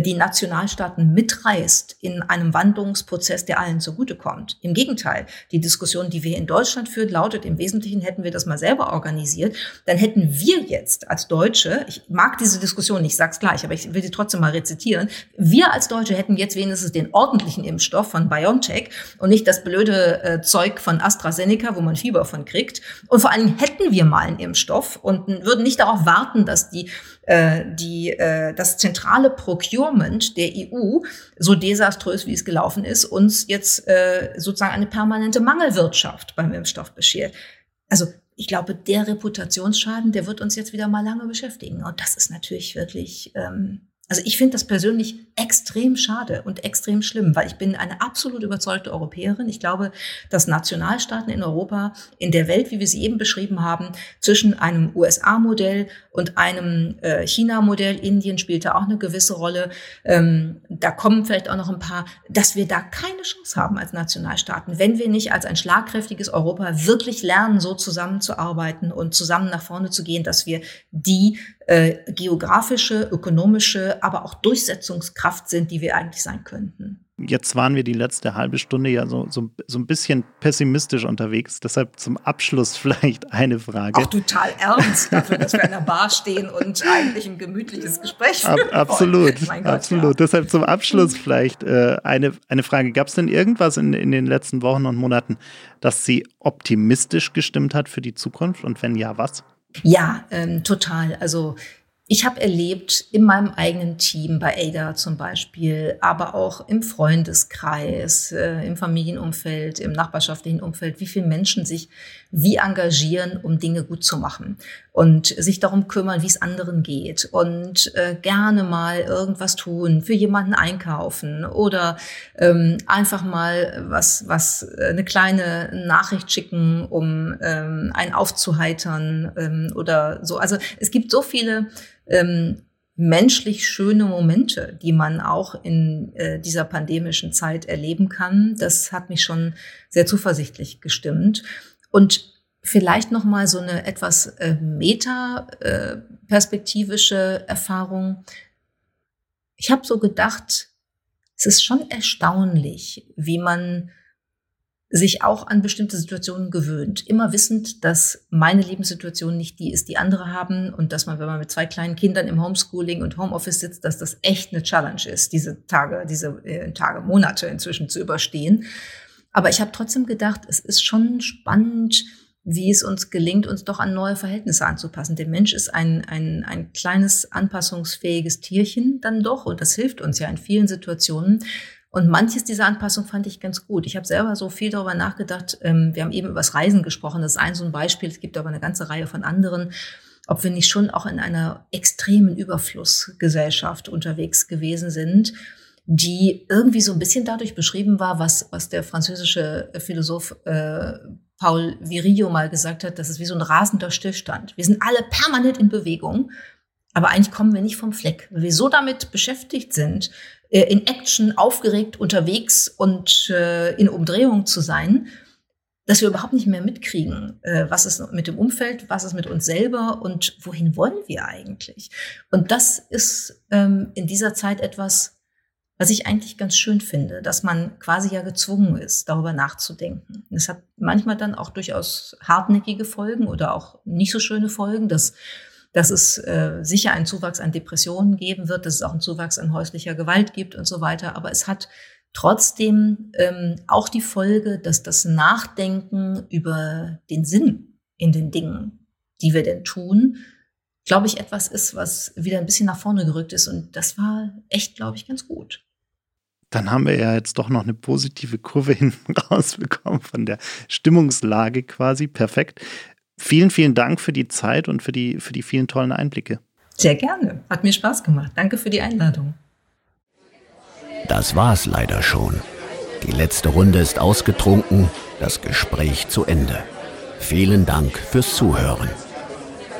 die Nationalstaaten mitreißt in einem Wandlungsprozess, der allen zugutekommt. Im Gegenteil, die Diskussion, die wir in Deutschland führen, lautet im Wesentlichen, hätten wir das mal selber organisiert, dann hätten wir jetzt als Deutsche, ich mag diese Diskussion nicht, ich sag's gleich, aber ich will sie trotzdem mal rezitieren, wir als Deutsche hätten jetzt wenigstens den ordentlichen Impfstoff von BioNTech und nicht das blöde äh, Zeug von AstraZeneca, wo man Fieber von kriegt. Und vor allen Dingen hätten wir mal einen Impfstoff und würden nicht darauf warten, dass die äh, die, äh, das zentrale Procurement der EU, so desaströs wie es gelaufen ist, uns jetzt äh, sozusagen eine permanente Mangelwirtschaft beim Impfstoff beschert. Also ich glaube, der Reputationsschaden, der wird uns jetzt wieder mal lange beschäftigen. Und das ist natürlich wirklich ähm, Also ich finde das persönlich extrem schade und extrem schlimm, weil ich bin eine absolut überzeugte Europäerin. Ich glaube, dass Nationalstaaten in Europa in der Welt, wie wir sie eben beschrieben haben, zwischen einem USA-Modell und einem äh, China-Modell, Indien spielte auch eine gewisse Rolle, ähm, da kommen vielleicht auch noch ein paar, dass wir da keine Chance haben als Nationalstaaten, wenn wir nicht als ein schlagkräftiges Europa wirklich lernen, so zusammenzuarbeiten und zusammen nach vorne zu gehen, dass wir die äh, geografische, ökonomische, aber auch Durchsetzungskraft sind, die wir eigentlich sein könnten. Jetzt waren wir die letzte halbe Stunde ja so, so, so ein bisschen pessimistisch unterwegs. Deshalb zum Abschluss vielleicht eine Frage. Auch total ernst dafür, dass wir in der Bar stehen und eigentlich ein gemütliches Gespräch führen. Ab, absolut, Gott, absolut. Ja. Deshalb zum Abschluss vielleicht äh, eine, eine Frage. Gab es denn irgendwas in, in den letzten Wochen und Monaten, das Sie optimistisch gestimmt hat für die Zukunft? Und wenn ja, was? Ja, ähm, total. Also ich habe erlebt in meinem eigenen Team, bei Ada zum Beispiel, aber auch im Freundeskreis, äh, im Familienumfeld, im nachbarschaftlichen Umfeld, wie viele Menschen sich wie engagieren, um Dinge gut zu machen und sich darum kümmern, wie es anderen geht und äh, gerne mal irgendwas tun, für jemanden einkaufen oder ähm, einfach mal was, was äh, eine kleine Nachricht schicken, um ähm, einen aufzuheitern ähm, oder so. Also es gibt so viele ähm, menschlich schöne Momente, die man auch in äh, dieser pandemischen Zeit erleben kann. Das hat mich schon sehr zuversichtlich gestimmt. Und vielleicht noch mal so eine etwas äh, meta-perspektivische äh, Erfahrung. Ich habe so gedacht, es ist schon erstaunlich, wie man sich auch an bestimmte Situationen gewöhnt. Immer wissend, dass meine Lebenssituation nicht die ist, die andere haben und dass man, wenn man mit zwei kleinen Kindern im Homeschooling und Homeoffice sitzt, dass das echt eine Challenge ist, diese Tage, diese äh, Tage, Monate inzwischen zu überstehen. Aber ich habe trotzdem gedacht, es ist schon spannend, wie es uns gelingt, uns doch an neue Verhältnisse anzupassen. Der Mensch ist ein, ein, ein kleines anpassungsfähiges Tierchen dann doch und das hilft uns ja in vielen Situationen. Und manches dieser Anpassung fand ich ganz gut. Ich habe selber so viel darüber nachgedacht. Ähm, wir haben eben über das Reisen gesprochen. Das ist ein so ein Beispiel. Es gibt aber eine ganze Reihe von anderen. Ob wir nicht schon auch in einer extremen Überflussgesellschaft unterwegs gewesen sind, die irgendwie so ein bisschen dadurch beschrieben war, was, was der französische Philosoph äh, Paul Virillo mal gesagt hat, das ist wie so ein rasender Stillstand. Wir sind alle permanent in Bewegung, aber eigentlich kommen wir nicht vom Fleck, weil wir so damit beschäftigt sind, äh, in Action aufgeregt unterwegs und äh, in Umdrehung zu sein, dass wir überhaupt nicht mehr mitkriegen, äh, was ist mit dem Umfeld, was ist mit uns selber und wohin wollen wir eigentlich. Und das ist ähm, in dieser Zeit etwas, was ich eigentlich ganz schön finde, dass man quasi ja gezwungen ist, darüber nachzudenken. Es hat manchmal dann auch durchaus hartnäckige Folgen oder auch nicht so schöne Folgen, dass dass es äh, sicher einen Zuwachs an Depressionen geben wird, dass es auch einen Zuwachs an häuslicher Gewalt gibt und so weiter. Aber es hat trotzdem ähm, auch die Folge, dass das Nachdenken über den Sinn in den Dingen, die wir denn tun, glaube ich, etwas ist, was wieder ein bisschen nach vorne gerückt ist. Und das war echt, glaube ich, ganz gut. Dann haben wir ja jetzt doch noch eine positive Kurve hinten rausbekommen von der Stimmungslage quasi. Perfekt. Vielen, vielen Dank für die Zeit und für die, für die vielen tollen Einblicke. Sehr gerne. Hat mir Spaß gemacht. Danke für die Einladung. Das war's leider schon. Die letzte Runde ist ausgetrunken, das Gespräch zu Ende. Vielen Dank fürs Zuhören.